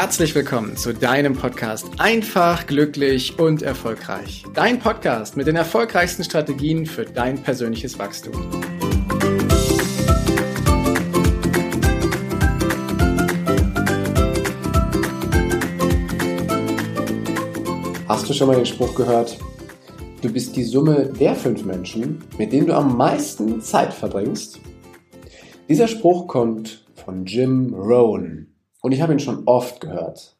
herzlich willkommen zu deinem Podcast Einfach, glücklich und erfolgreich. Dein Podcast mit den erfolgreichsten Strategien für dein persönliches Wachstum. Hast du schon mal den Spruch gehört? Du bist die Summe der fünf Menschen, mit denen du am meisten Zeit verbringst. Dieser Spruch kommt von Jim Rohn. Und ich habe ihn schon oft gehört.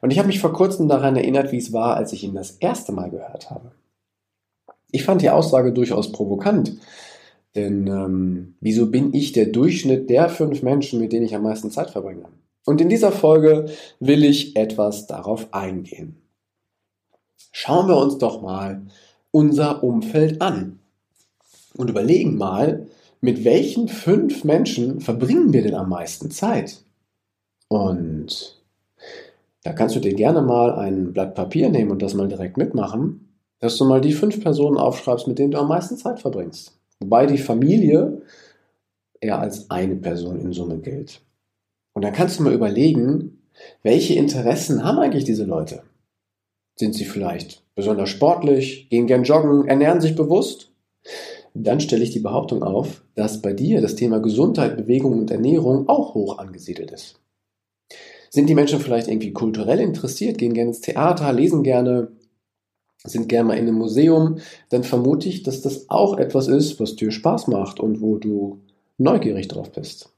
Und ich habe mich vor kurzem daran erinnert, wie es war, als ich ihn das erste Mal gehört habe. Ich fand die Aussage durchaus provokant. Denn ähm, wieso bin ich der Durchschnitt der fünf Menschen, mit denen ich am meisten Zeit verbringe? Und in dieser Folge will ich etwas darauf eingehen. Schauen wir uns doch mal unser Umfeld an und überlegen mal, mit welchen fünf Menschen verbringen wir denn am meisten Zeit? Und da kannst du dir gerne mal ein Blatt Papier nehmen und das mal direkt mitmachen, dass du mal die fünf Personen aufschreibst, mit denen du am meisten Zeit verbringst. Wobei die Familie eher als eine Person in Summe gilt. Und dann kannst du mal überlegen, welche Interessen haben eigentlich diese Leute? Sind sie vielleicht besonders sportlich, gehen gern joggen, ernähren sich bewusst? Dann stelle ich die Behauptung auf, dass bei dir das Thema Gesundheit, Bewegung und Ernährung auch hoch angesiedelt ist. Sind die Menschen vielleicht irgendwie kulturell interessiert, gehen gerne ins Theater, lesen gerne, sind gerne mal in einem Museum, dann vermute ich, dass das auch etwas ist, was dir Spaß macht und wo du neugierig drauf bist.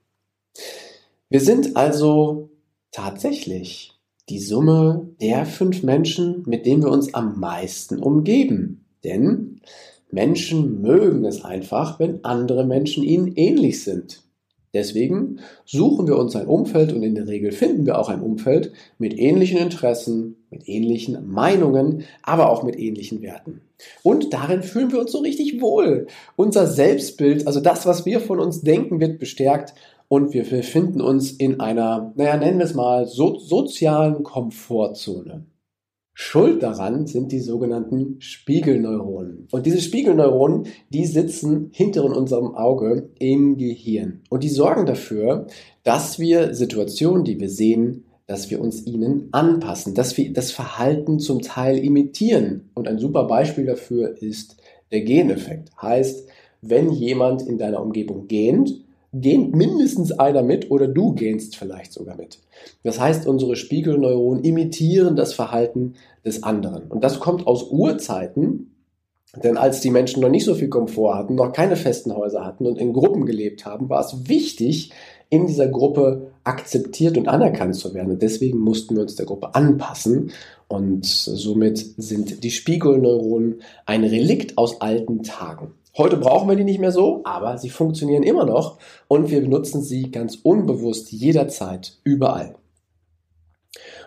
Wir sind also tatsächlich die Summe der fünf Menschen, mit denen wir uns am meisten umgeben. Denn Menschen mögen es einfach, wenn andere Menschen ihnen ähnlich sind. Deswegen suchen wir uns ein Umfeld und in der Regel finden wir auch ein Umfeld mit ähnlichen Interessen, mit ähnlichen Meinungen, aber auch mit ähnlichen Werten. Und darin fühlen wir uns so richtig wohl. Unser Selbstbild, also das, was wir von uns denken, wird bestärkt und wir befinden uns in einer, naja, nennen wir es mal, so, sozialen Komfortzone. Schuld daran sind die sogenannten Spiegelneuronen. Und diese Spiegelneuronen, die sitzen hinter in unserem Auge im Gehirn. Und die sorgen dafür, dass wir Situationen, die wir sehen, dass wir uns ihnen anpassen, dass wir das Verhalten zum Teil imitieren. Und ein super Beispiel dafür ist der Geneffekt. Heißt, wenn jemand in deiner Umgebung gähnt, gähnt mindestens einer mit oder du gähnst vielleicht sogar mit. Das heißt, unsere Spiegelneuronen imitieren das Verhalten des anderen. Und das kommt aus Urzeiten, denn als die Menschen noch nicht so viel Komfort hatten, noch keine festen Häuser hatten und in Gruppen gelebt haben, war es wichtig, in dieser Gruppe akzeptiert und anerkannt zu werden. Und deswegen mussten wir uns der Gruppe anpassen. Und somit sind die Spiegelneuronen ein Relikt aus alten Tagen. Heute brauchen wir die nicht mehr so, aber sie funktionieren immer noch und wir benutzen sie ganz unbewusst jederzeit, überall.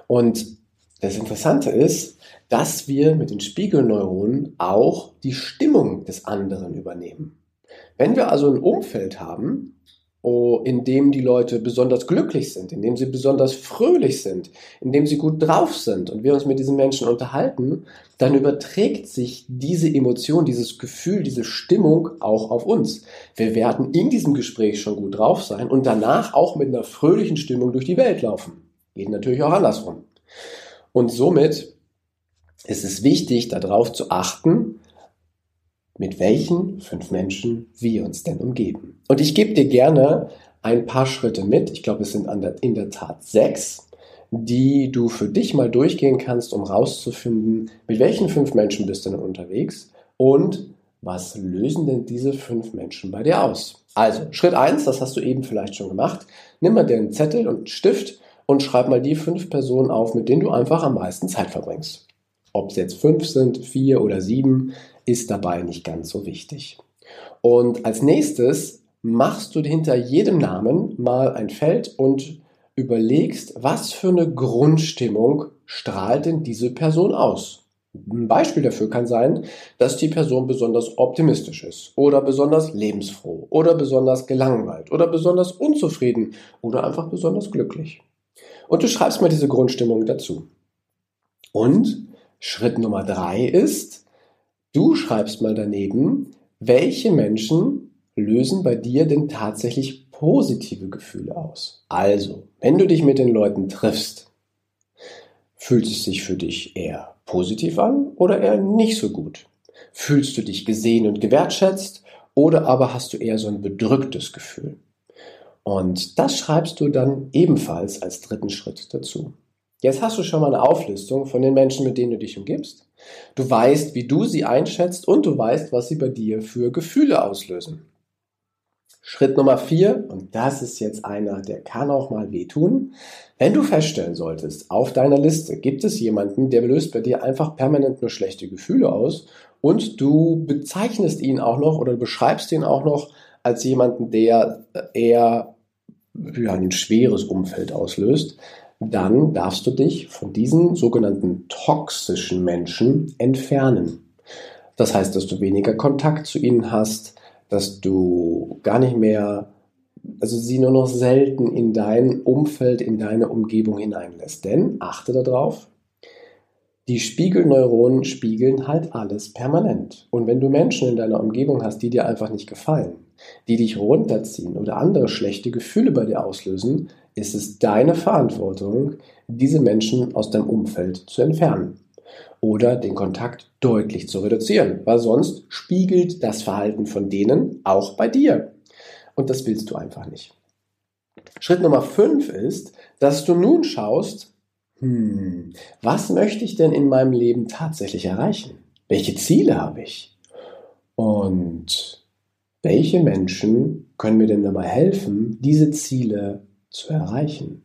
Und das Interessante ist, dass wir mit den Spiegelneuronen auch die Stimmung des anderen übernehmen. Wenn wir also ein Umfeld haben, Oh, in dem die Leute besonders glücklich sind, in dem sie besonders fröhlich sind, in dem sie gut drauf sind und wir uns mit diesen Menschen unterhalten, dann überträgt sich diese Emotion, dieses Gefühl, diese Stimmung auch auf uns. Wir werden in diesem Gespräch schon gut drauf sein und danach auch mit einer fröhlichen Stimmung durch die Welt laufen. Geht natürlich auch andersrum. Und somit ist es wichtig, darauf zu achten, mit welchen fünf Menschen wir uns denn umgeben. Und ich gebe dir gerne ein paar Schritte mit. Ich glaube, es sind in der Tat sechs, die du für dich mal durchgehen kannst, um rauszufinden, mit welchen fünf Menschen bist du denn unterwegs und was lösen denn diese fünf Menschen bei dir aus? Also, Schritt eins, das hast du eben vielleicht schon gemacht. Nimm mal den Zettel und Stift und schreib mal die fünf Personen auf, mit denen du einfach am meisten Zeit verbringst. Ob es jetzt fünf sind, vier oder sieben, ist dabei nicht ganz so wichtig. Und als nächstes machst du hinter jedem Namen mal ein Feld und überlegst, was für eine Grundstimmung strahlt denn diese Person aus. Ein Beispiel dafür kann sein, dass die Person besonders optimistisch ist oder besonders lebensfroh oder besonders gelangweilt oder besonders unzufrieden oder einfach besonders glücklich. Und du schreibst mal diese Grundstimmung dazu. Und Schritt Nummer drei ist, du schreibst mal daneben, welche Menschen lösen bei dir denn tatsächlich positive Gefühle aus. Also, wenn du dich mit den Leuten triffst, Fühlt es sich für dich eher positiv an oder eher nicht so gut? Fühlst du dich gesehen und gewertschätzt oder aber hast du eher so ein bedrücktes Gefühl? Und das schreibst du dann ebenfalls als dritten Schritt dazu. Jetzt hast du schon mal eine Auflistung von den Menschen, mit denen du dich umgibst. Du weißt, wie du sie einschätzt und du weißt, was sie bei dir für Gefühle auslösen. Schritt Nummer vier, und das ist jetzt einer, der kann auch mal wehtun. Wenn du feststellen solltest, auf deiner Liste gibt es jemanden, der löst bei dir einfach permanent nur schlechte Gefühle aus und du bezeichnest ihn auch noch oder beschreibst ihn auch noch als jemanden, der eher ja, ein schweres Umfeld auslöst, dann darfst du dich von diesen sogenannten toxischen Menschen entfernen. Das heißt, dass du weniger Kontakt zu ihnen hast, dass du gar nicht mehr, also sie nur noch selten in dein Umfeld, in deine Umgebung hineinlässt. Denn achte darauf, die Spiegelneuronen spiegeln halt alles permanent. Und wenn du Menschen in deiner Umgebung hast, die dir einfach nicht gefallen, die dich runterziehen oder andere schlechte Gefühle bei dir auslösen, ist es deine Verantwortung, diese Menschen aus deinem Umfeld zu entfernen oder den Kontakt deutlich zu reduzieren, weil sonst spiegelt das Verhalten von denen auch bei dir. Und das willst du einfach nicht. Schritt Nummer 5 ist, dass du nun schaust, hm, was möchte ich denn in meinem Leben tatsächlich erreichen? Welche Ziele habe ich? Und welche Menschen können mir denn dabei helfen, diese Ziele zu erreichen?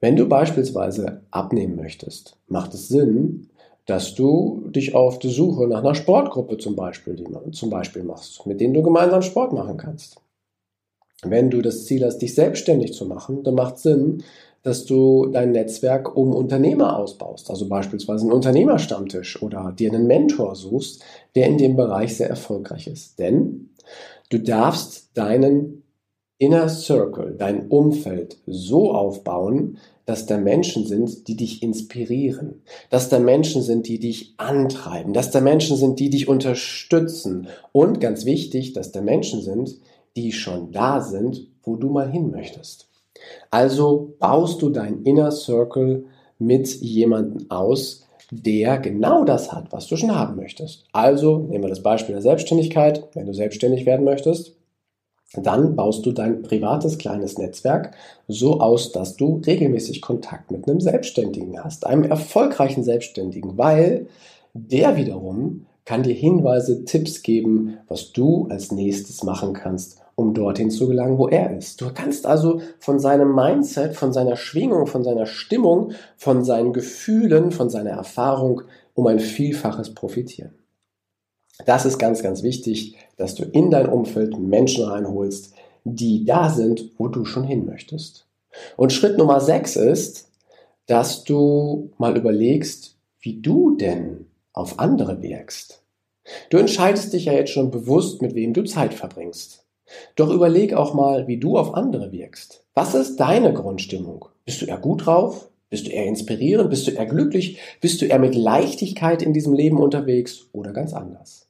Wenn du beispielsweise abnehmen möchtest, macht es Sinn, dass du dich auf die Suche nach einer Sportgruppe zum Beispiel, die man, zum Beispiel machst, mit denen du gemeinsam Sport machen kannst. Wenn du das Ziel hast, dich selbstständig zu machen, dann macht es Sinn, dass du dein Netzwerk um Unternehmer ausbaust, also beispielsweise einen Unternehmerstammtisch oder dir einen Mentor suchst, der in dem Bereich sehr erfolgreich ist. Denn du darfst deinen Inner Circle, dein Umfeld so aufbauen, dass da Menschen sind, die dich inspirieren, dass da Menschen sind, die dich antreiben, dass da Menschen sind, die dich unterstützen und ganz wichtig, dass da Menschen sind, die schon da sind, wo du mal hin möchtest. Also baust du dein Inner Circle mit jemandem aus, der genau das hat, was du schon haben möchtest. Also nehmen wir das Beispiel der Selbstständigkeit. Wenn du selbstständig werden möchtest, dann baust du dein privates kleines Netzwerk so aus, dass du regelmäßig Kontakt mit einem Selbstständigen hast, einem erfolgreichen Selbstständigen, weil der wiederum kann dir Hinweise, Tipps geben, was du als nächstes machen kannst, um dorthin zu gelangen, wo er ist. Du kannst also von seinem Mindset, von seiner Schwingung, von seiner Stimmung, von seinen Gefühlen, von seiner Erfahrung um ein Vielfaches profitieren. Das ist ganz, ganz wichtig, dass du in dein Umfeld Menschen reinholst, die da sind, wo du schon hin möchtest. Und Schritt Nummer sechs ist, dass du mal überlegst, wie du denn auf andere wirkst. Du entscheidest dich ja jetzt schon bewusst, mit wem du Zeit verbringst. Doch überleg auch mal, wie du auf andere wirkst. Was ist deine Grundstimmung? Bist du eher gut drauf? Bist du eher inspirierend? Bist du eher glücklich? Bist du eher mit Leichtigkeit in diesem Leben unterwegs oder ganz anders?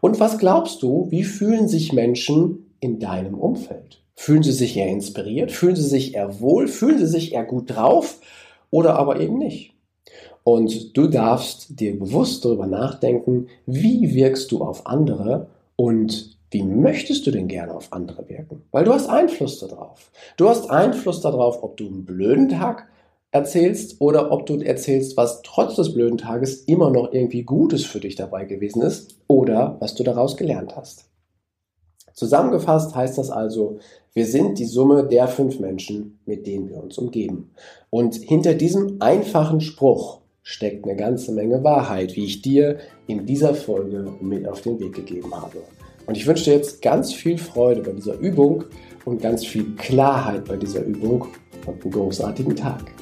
Und was glaubst du, wie fühlen sich Menschen in deinem Umfeld? Fühlen sie sich eher inspiriert? Fühlen sie sich eher wohl? Fühlen sie sich eher gut drauf? Oder aber eben nicht? Und du darfst dir bewusst darüber nachdenken, wie wirkst du auf andere und wie möchtest du denn gerne auf andere wirken? Weil du hast Einfluss darauf. Du hast Einfluss darauf, ob du einen blöden Tag erzählst oder ob du erzählst, was trotz des blöden Tages immer noch irgendwie Gutes für dich dabei gewesen ist oder was du daraus gelernt hast. Zusammengefasst heißt das also, wir sind die Summe der fünf Menschen, mit denen wir uns umgeben. Und hinter diesem einfachen Spruch steckt eine ganze Menge Wahrheit, wie ich dir in dieser Folge mit auf den Weg gegeben habe. Und ich wünsche dir jetzt ganz viel Freude bei dieser Übung und ganz viel Klarheit bei dieser Übung und einen großartigen Tag.